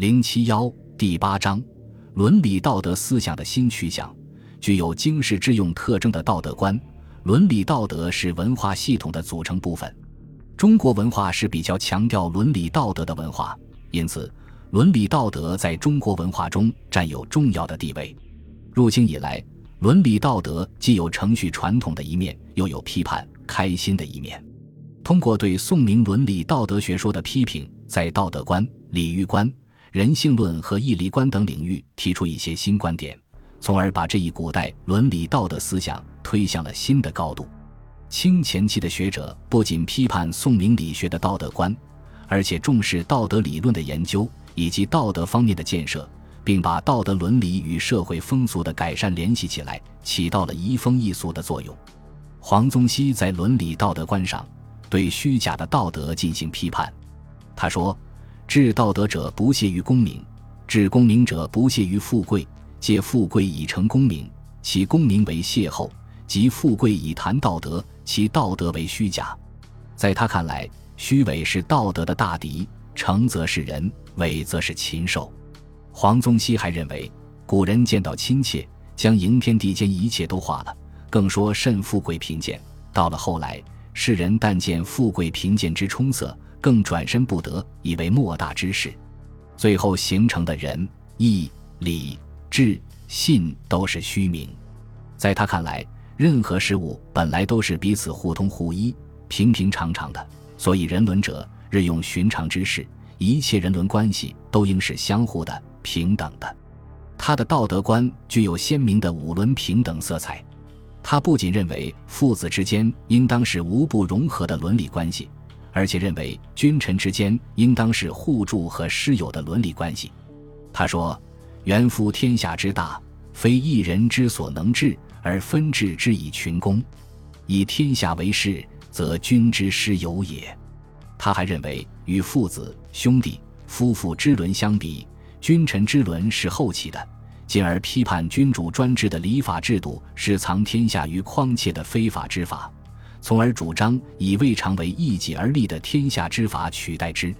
零七幺第八章，伦理道德思想的新趋向，具有经世致用特征的道德观。伦理道德是文化系统的组成部分。中国文化是比较强调伦理道德的文化，因此，伦理道德在中国文化中占有重要的地位。入清以来，伦理道德既有程序传统的一面，又有批判开心的一面。通过对宋明伦理道德学说的批评，在道德观、礼遇观。人性论和义理观等领域提出一些新观点，从而把这一古代伦理道德思想推向了新的高度。清前期的学者不仅批判宋明理学的道德观，而且重视道德理论的研究以及道德方面的建设，并把道德伦理与社会风俗的改善联系起来，起到了移风易俗的作用。黄宗羲在伦理道德观上对虚假的道德进行批判，他说。治道德者不屑于功名，治功名者不屑于富贵。借富贵以成功名，其功名为邂逅；即富贵以谈道德，其道德为虚假。在他看来，虚伪是道德的大敌，诚则是人，伪则是禽兽。黄宗羲还认为，古人见到亲切，将迎天地间一切都化了，更说甚富贵贫贱。到了后来，世人但见富贵贫贱之充塞。更转身不得，以为莫大之事，最后形成的人义礼智信都是虚名。在他看来，任何事物本来都是彼此互通互依、平平常常的，所以人伦者日用寻常之事，一切人伦关系都应是相互的、平等的。他的道德观具有鲜明的五伦平等色彩。他不仅认为父子之间应当是无不融合的伦理关系。而且认为君臣之间应当是互助和师友的伦理关系。他说：“元夫天下之大，非一人之所能治，而分治之以群公。以天下为事，则君之师友也。”他还认为，与父子、兄弟、夫妇之伦相比，君臣之伦是后起的，进而批判君主专制的礼法制度是藏天下于匡切的非法之法。从而主张以未尝为一己而立的天下之法取代之，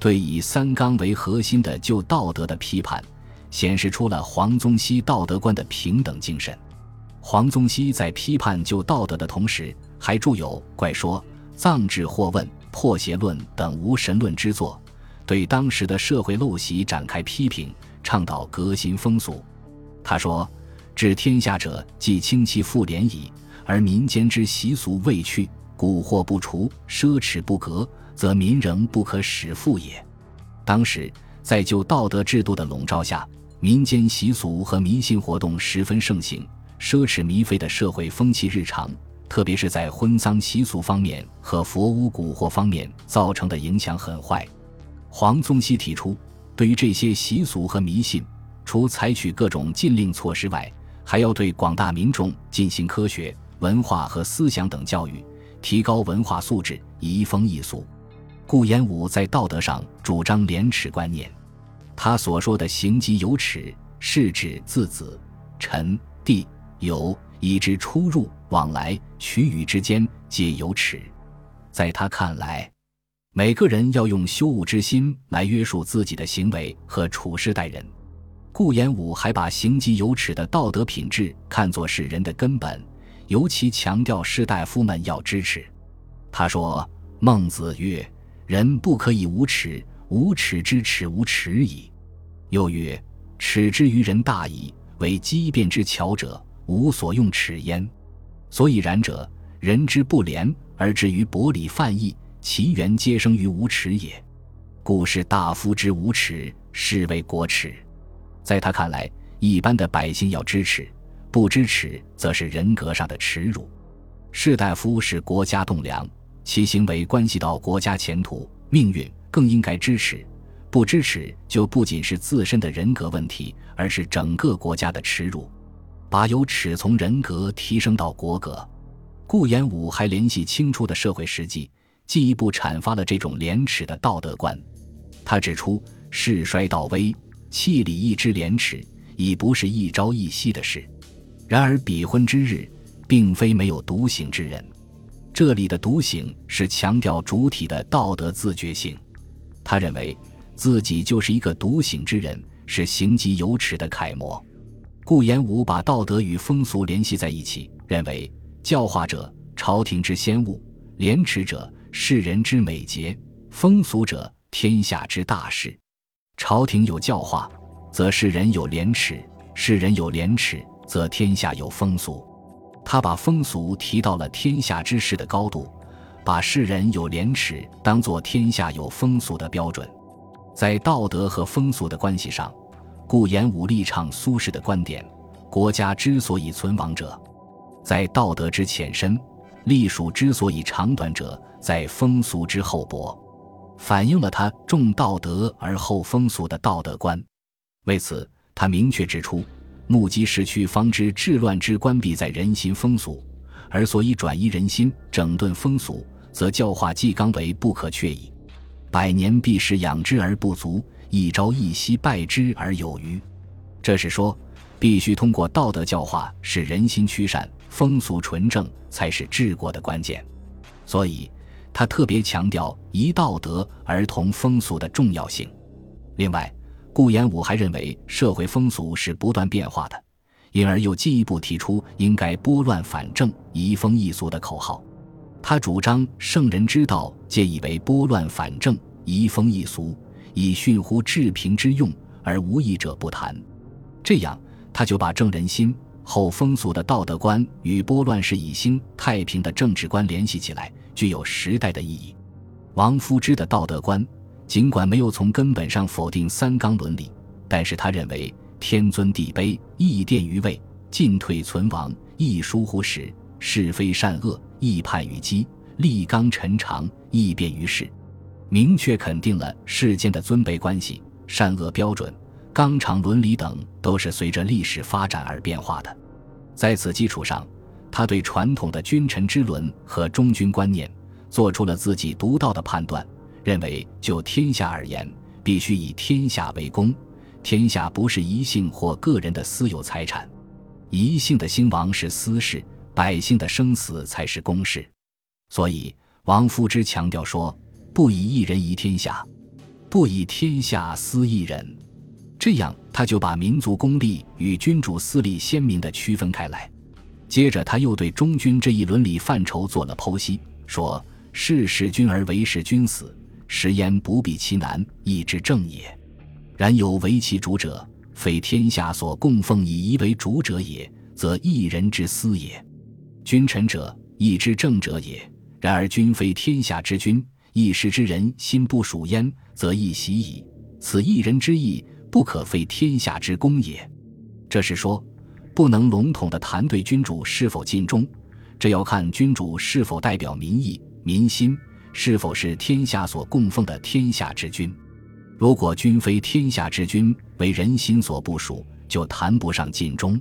对以三纲为核心的旧道德的批判，显示出了黄宗羲道德观的平等精神。黄宗羲在批判旧道德的同时，还著有《怪说》《藏志或问》《破邪论》等无神论之作，对当时的社会陋习展开批评，倡导革新风俗。他说：“治天下者，既清其妇廉矣。”而民间之习俗未去，蛊惑不除，奢侈不革，则民仍不可使富也。当时在旧道德制度的笼罩下，民间习俗和迷信活动十分盛行，奢侈靡费的社会风气日常，特别是在婚丧习俗方面和佛屋蛊惑方面造成的影响很坏。黄宗羲提出，对于这些习俗和迷信，除采取各种禁令措施外，还要对广大民众进行科学。文化和思想等教育，提高文化素质，移风易俗。顾炎武在道德上主张廉耻观念，他所说的“行己有耻”，是指自子、臣、弟、友，以至出入往来、取与之间皆有耻。在他看来，每个人要用羞恶之心来约束自己的行为和处事待人。顾炎武还把行己有耻的道德品质看作是人的根本。尤其强调士大夫们要支持。他说：“孟子曰：‘人不可以无耻，无耻之耻无耻矣。’又曰：‘耻之于人大矣，为机变之巧者，无所用耻焉。’所以然者，人之不廉而至于薄礼犯义，其源皆生于无耻也。故士大夫之无耻，是为国耻。在他看来，一般的百姓要支持。”不支持，则是人格上的耻辱。士大夫是国家栋梁，其行为关系到国家前途命运，更应该支持。不支持，就不仅是自身的人格问题，而是整个国家的耻辱。把有耻从人格提升到国格。顾炎武还联系清初的社会实际，进一步阐发了这种廉耻的道德观。他指出，世衰道危，弃礼义之廉耻，已不是一朝一夕的事。然而，比婚之日，并非没有独醒之人。这里的独醒是强调主体的道德自觉性。他认为，自己就是一个独醒之人，是行疾有耻的楷模。顾炎武把道德与风俗联系在一起，认为教化者朝廷之先物，廉耻者世人之美节，风俗者天下之大事。朝廷有教化，则世人有廉耻；世人有廉耻，则天下有风俗。他把风俗提到了天下之事的高度，把世人有廉耻当作天下有风俗的标准。在道德和风俗的关系上。顾炎武力倡苏轼的观点：国家之所以存亡者，在道德之浅深；隶属之所以长短者，在风俗之厚薄。反映了他重道德而后风俗的道德观。为此，他明确指出：目击时区方知治乱之关闭在人心风俗，而所以转移人心、整顿风俗，则教化纪纲为不可却矣。百年必时养之而不足。一朝一夕败之而有余，这是说，必须通过道德教化，使人心趋善、风俗纯正，才是治国的关键。所以，他特别强调一道德而同风俗的重要性。另外，顾炎武还认为社会风俗是不断变化的，因而又进一步提出应该拨乱反正、移风易俗的口号。他主张圣人之道，皆以为拨乱反正、移风易俗。以训乎治平之用，而无益者不谈。这样，他就把正人心、后风俗的道德观与拨乱世以兴太平的政治观联系起来，具有时代的意义。王夫之的道德观，尽管没有从根本上否定三纲伦理，但是他认为天尊地卑，义奠于位；进退存亡，亦疏乎始；是非善恶，亦判于机；立纲陈长，亦便于世。明确肯定了世间的尊卑关系、善恶标准、纲常伦理等都是随着历史发展而变化的。在此基础上，他对传统的君臣之伦和忠君观念做出了自己独到的判断，认为就天下而言，必须以天下为公，天下不是一姓或个人的私有财产，一姓的兴亡是私事，百姓的生死才是公事。所以，王夫之强调说。不以一人宜天下，不以天下私一人，这样他就把民族公利与君主私利鲜明地区分开来。接着，他又对忠君这一伦理范畴做了剖析，说：“事使君而为使君死，实焉不避其难，亦之正也。然有为其主者，非天下所供奉以夷为主者也，则一人之私也。君臣者，义之正者也。然而君非天下之君。”一时之人心不属焉，则亦习矣。此一人之义，不可废天下之功也。这是说，不能笼统的谈对君主是否尽忠，这要看君主是否代表民意、民心，是否是天下所供奉的天下之君。如果君非天下之君，为人心所不属，就谈不上尽忠。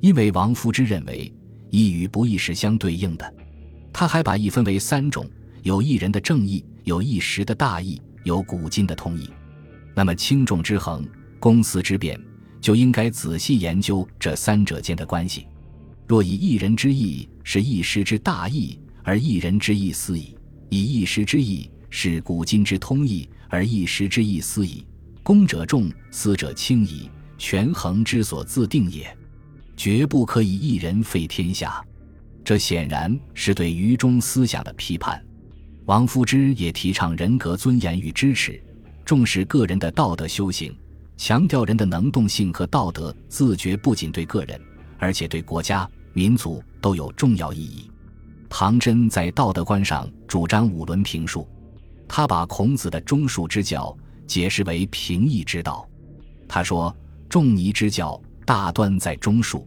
因为王夫之认为，义与不义是相对应的。他还把义分为三种。有一人的正义，有一时的大义，有古今的通义。那么轻重之衡，公私之变，就应该仔细研究这三者间的关系。若以一人之义是一时之大义，而一人之义私矣；以一时之义是古今之通义，而一时之义私矣。公者重，私者轻矣，权衡之所自定也，绝不可以一人废天下。这显然是对愚忠思想的批判。王夫之也提倡人格尊严与支持，重视个人的道德修行，强调人的能动性和道德自觉，不仅对个人，而且对国家、民族都有重要意义。唐真在道德观上主张五伦平术，他把孔子的忠恕之教解释为平易之道。他说：“仲尼之教大端在忠恕，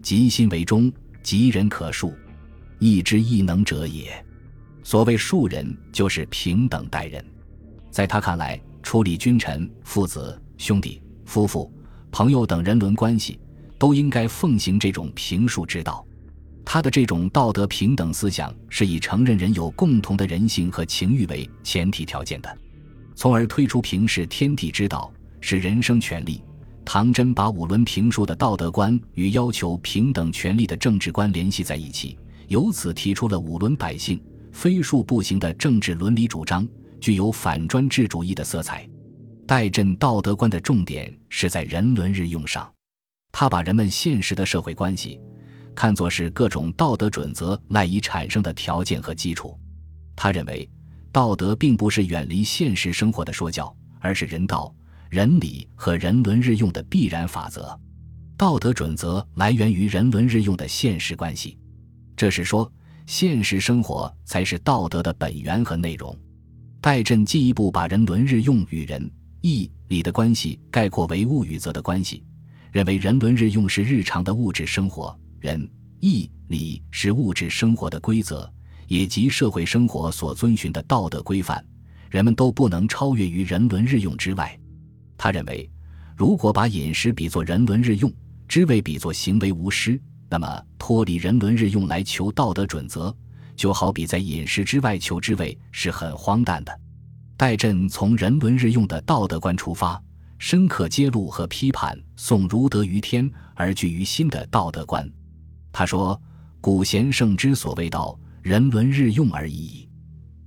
极心为忠，即人可恕，义之义能者也。”所谓庶人，就是平等待人。在他看来，处理君臣、父子、兄弟、夫妇、朋友等人伦关系，都应该奉行这种平恕之道。他的这种道德平等思想，是以承认人有共同的人性和情欲为前提条件的，从而推出平视天地之道，是人生权利。唐真把五伦平术的道德观与要求平等权利的政治观联系在一起，由此提出了五伦百姓。非术不行的政治伦理主张，具有反专制主义的色彩。戴震道德观的重点是在人伦日用上，他把人们现实的社会关系看作是各种道德准则赖以产生的条件和基础。他认为，道德并不是远离现实生活的说教，而是人道、人理和人伦日用的必然法则。道德准则来源于人伦日用的现实关系，这是说，现实生活才是道德的本源和内容。戴震进一步把人伦日用与人义理的关系概括为物与则的关系，认为人伦日用是日常的物质生活，人义理是物质生活的规则，也即社会生活所遵循的道德规范，人们都不能超越于人伦日用之外。他认为，如果把饮食比作人伦日用，知味比作行为无失，那么脱离人伦日用来求道德准则。就好比在饮食之外求知味是很荒诞的。戴震从人伦日用的道德观出发，深刻揭露和批判宋儒德于天而具于心的道德观。他说：“古贤圣之所谓道，人伦日用而已矣。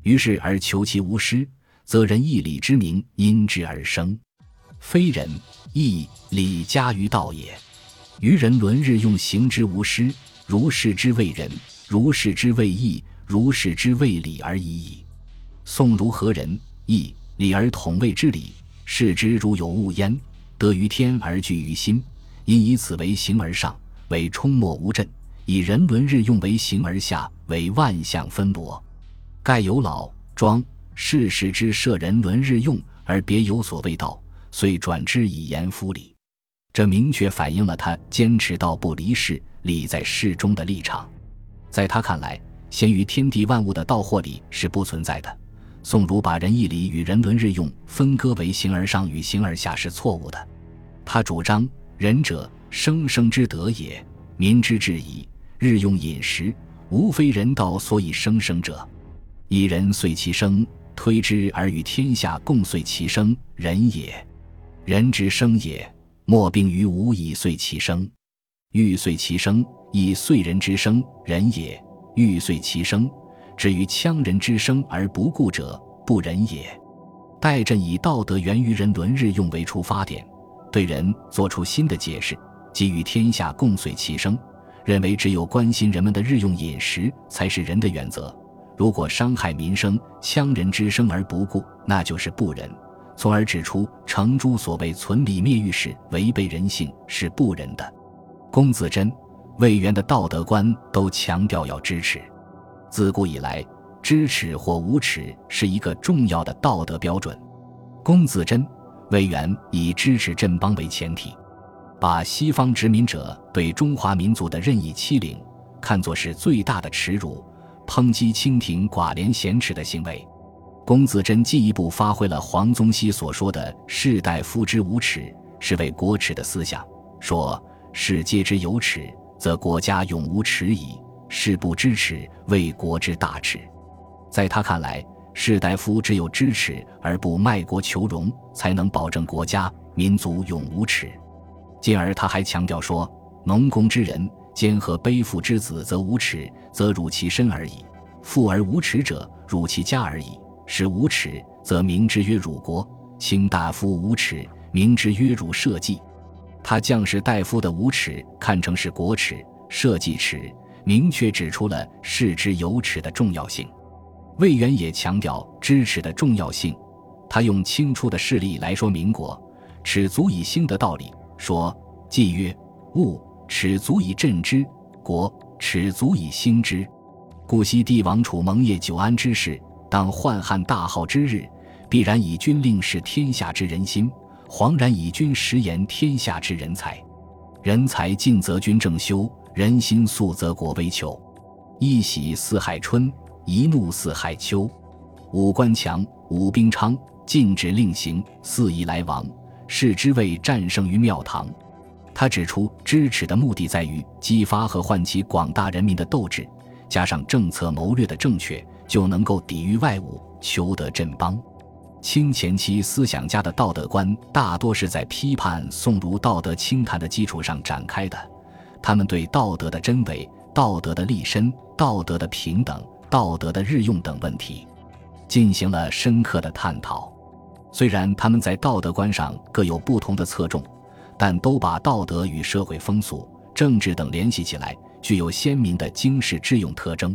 于是而求其无失，则仁义礼之名因之而生，非仁义礼加于道也。于人伦日用行之无失，如是之谓仁。”如是之谓义，如是之谓礼而已矣。宋儒何人义礼而统谓之礼，视之如有物焉，得于天而具于心，因以此为形而上，为冲没无震；以人伦日用为形而下，为万象分罗。盖有老庄世事之摄人伦日用，而别有所谓道，遂转之以言夫礼。这明确反映了他坚持道不离世、礼在世中的立场。在他看来，先于天地万物的道或理是不存在的。宋儒把仁义礼与人伦日用分割为形而上与形而下是错误的。他主张仁者生生之德也，民之治矣。日用饮食，无非人道所以生生者。一人遂其生，推之而与天下共遂其生，人也。人之生也，莫病于无以遂其生。欲遂其生，以遂人之生，人也；欲遂其生，至于羌人之生而不顾者，不仁也。戴震以道德源于人伦日用为出发点，对人做出新的解释，给予天下共遂其生，认为只有关心人们的日用饮食才是人的原则。如果伤害民生、羌人之生而不顾，那就是不仁。从而指出程朱所谓存礼灭欲是违背人性，是不仁的。龚自珍、魏源的道德观都强调要支持。自古以来，知耻或无耻是一个重要的道德标准。龚自珍、魏源以支持振邦为前提，把西方殖民者对中华民族的任意欺凌看作是最大的耻辱，抨击清廷寡廉鲜耻的行为。龚自珍进一步发挥了黄宗羲所说的“士大夫之无耻，是为国耻”的思想，说。士皆之有耻，则国家永无耻矣；士不知耻，为国之大耻。在他看来，士大夫只有知耻而不卖国求荣，才能保证国家民族永无耻。进而他还强调说：“农工之人，兼和背负之子，则无耻，则辱其身而已；富而无耻者，辱其家而已。是无耻，则明之曰辱国；卿大夫无耻，明之曰辱社稷。”他将士大夫的无耻看成是国耻、社稷耻，明确指出了视之有耻的重要性。魏源也强调知耻的重要性。他用清初的事例来说民国耻足以兴的道理，说：“既曰物耻足以振之，国耻足以兴之。故昔帝王处蒙业久安之事，当宦汉大号之日，必然以军令示天下之人心。”惶然以君实言天下之人才，人才尽则君正修，人心素则国危求。一喜似海春，一怒似海秋。武官强，武兵昌，禁止令行，肆意来往，是之谓战胜于庙堂。他指出，支持的目的在于激发和唤起广大人民的斗志，加上政策谋略的正确，就能够抵御外侮，求得振邦。清前期思想家的道德观大多是在批判宋儒道德清谈的基础上展开的，他们对道德的真伪、道德的立身、道德的平等、道德的日用等问题进行了深刻的探讨。虽然他们在道德观上各有不同的侧重，但都把道德与社会风俗、政治等联系起来，具有鲜明的经世致用特征。